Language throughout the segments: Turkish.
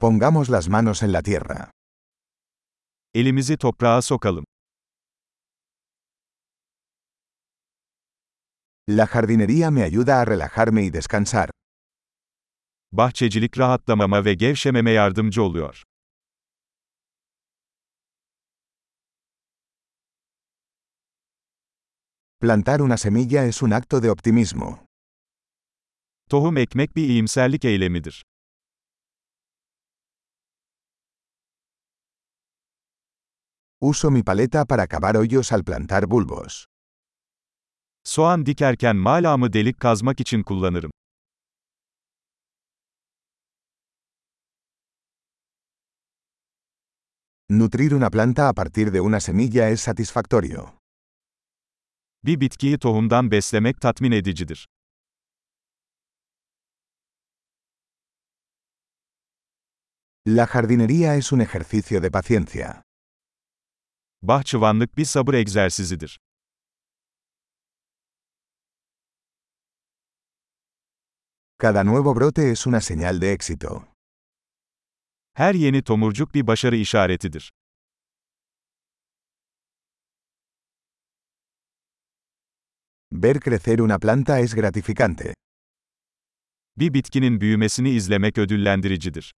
Pongamos las manos en la tierra. Elimizi toprağa sokalım. La jardinería me ayuda a relajarme y descansar. Bahçecilik rahatlamama ve gevşememe yardımcı oluyor. Plantar una semilla es un acto de optimismo. Tohum ekmek bir iyimserlik eylemidir. Uso mi paleta para cavar hoyos al plantar bulbos. Soğan dikerken malamı delik kazmak için kullanırım. Nutrir una planta a partir de una semilla es satisfactorio. Bir bitkiyi tohumdan beslemek tatmin edicidir. La jardinería es un ejercicio de paciencia. Bahçıvanlık bir sabır egzersizidir. Cada nuevo brote es una señal de éxito. Her yeni tomurcuk bir başarı işaretidir. Ver crecer una planta es gratificante. Bir bitkinin büyümesini izlemek ödüllendiricidir.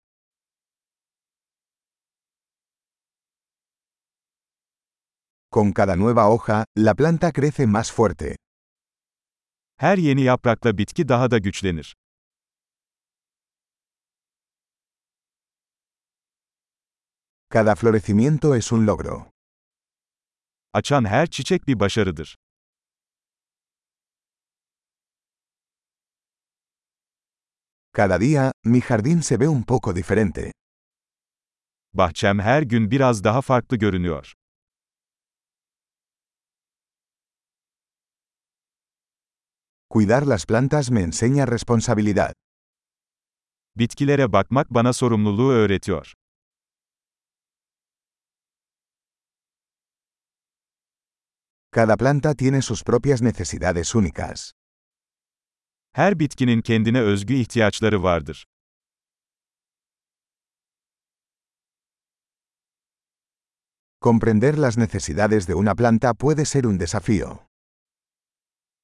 Con cada nueva hoja, la planta crece más fuerte. Her yeni yaprakla bitki daha da güçlenir. Cada florecimiento es un logro. Açan her çiçek bir başarıdır. Cada día, mi jardín se ve un poco diferente. Bahçem her gün biraz daha farklı görünüyor. Cuidar las plantas me enseña responsabilidad. Bitkilere bakmak bana sorumluluğu öğretiyor. Cada planta tiene sus propias necesidades únicas. Her bitkinin kendine özgü ihtiyaçları vardır. Comprender las necesidades de una planta puede ser un desafío.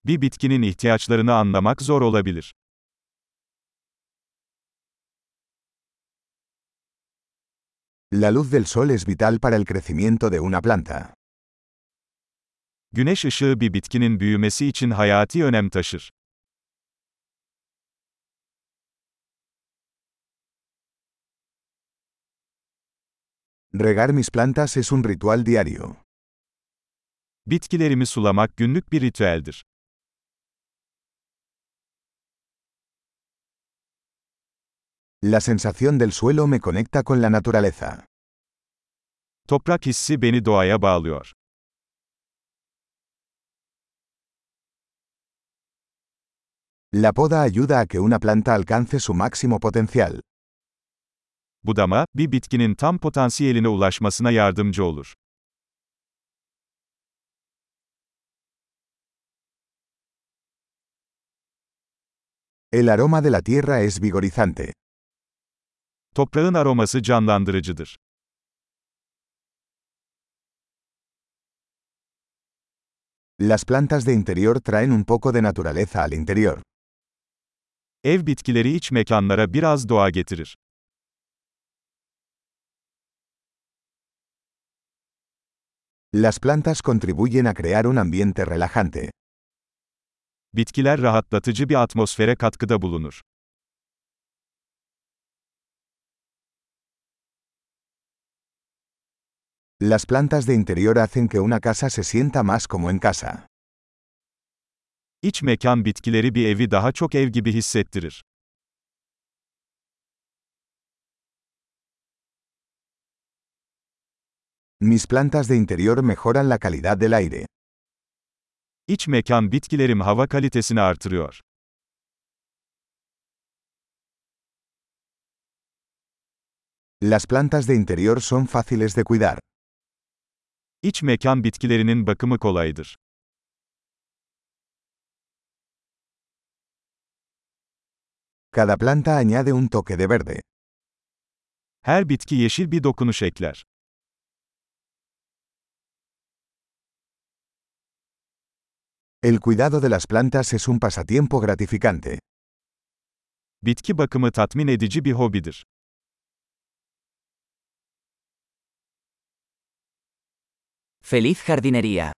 Bir bitkinin ihtiyaçlarını anlamak zor olabilir. La luz del sol es vital para el crecimiento de una planta. Güneş ışığı bir bitkinin büyümesi için hayati önem taşır. Regar mis plantas es un ritual diario. Bitkilerimi sulamak günlük bir ritüeldir. La sensación del suelo me conecta con la naturaleza. Toprak hissi beni doğaya bağlıyor. La poda ayuda a que una planta alcance su máximo potencial. Budama, bir bitkinin tam potansiyeline ulaşmasına yardımcı olur. El aroma de la tierra es vigorizante. Toprağın aroması canlandırıcıdır. Las plantas de interior traen un poco de naturaleza al interior. Ev bitkileri iç mekanlara biraz doğa getirir. Las plantas contribuyen a crear un ambiente relajante. Bitkiler rahatlatıcı bir atmosfere katkıda bulunur. Las plantas de interior hacen que una casa se sienta más como en casa. İç mekan bitkileri bir evi daha çok ev gibi hissettirir. Mis plantas de interior mejoran la calidad del aire. İç mekan bitkilerim hava kalitesini artırıyor. Las plantas de interior son fáciles de cuidar. İç mekan bitkilerinin bakımı kolaydır. Cada planta añade un toque de verde. Her bitki yeşil bir dokunuş ekler. El cuidado de las plantas es un pasatiempo gratificante. Bitki bakımı tatmin edici bir hobidir. Feliz jardinería.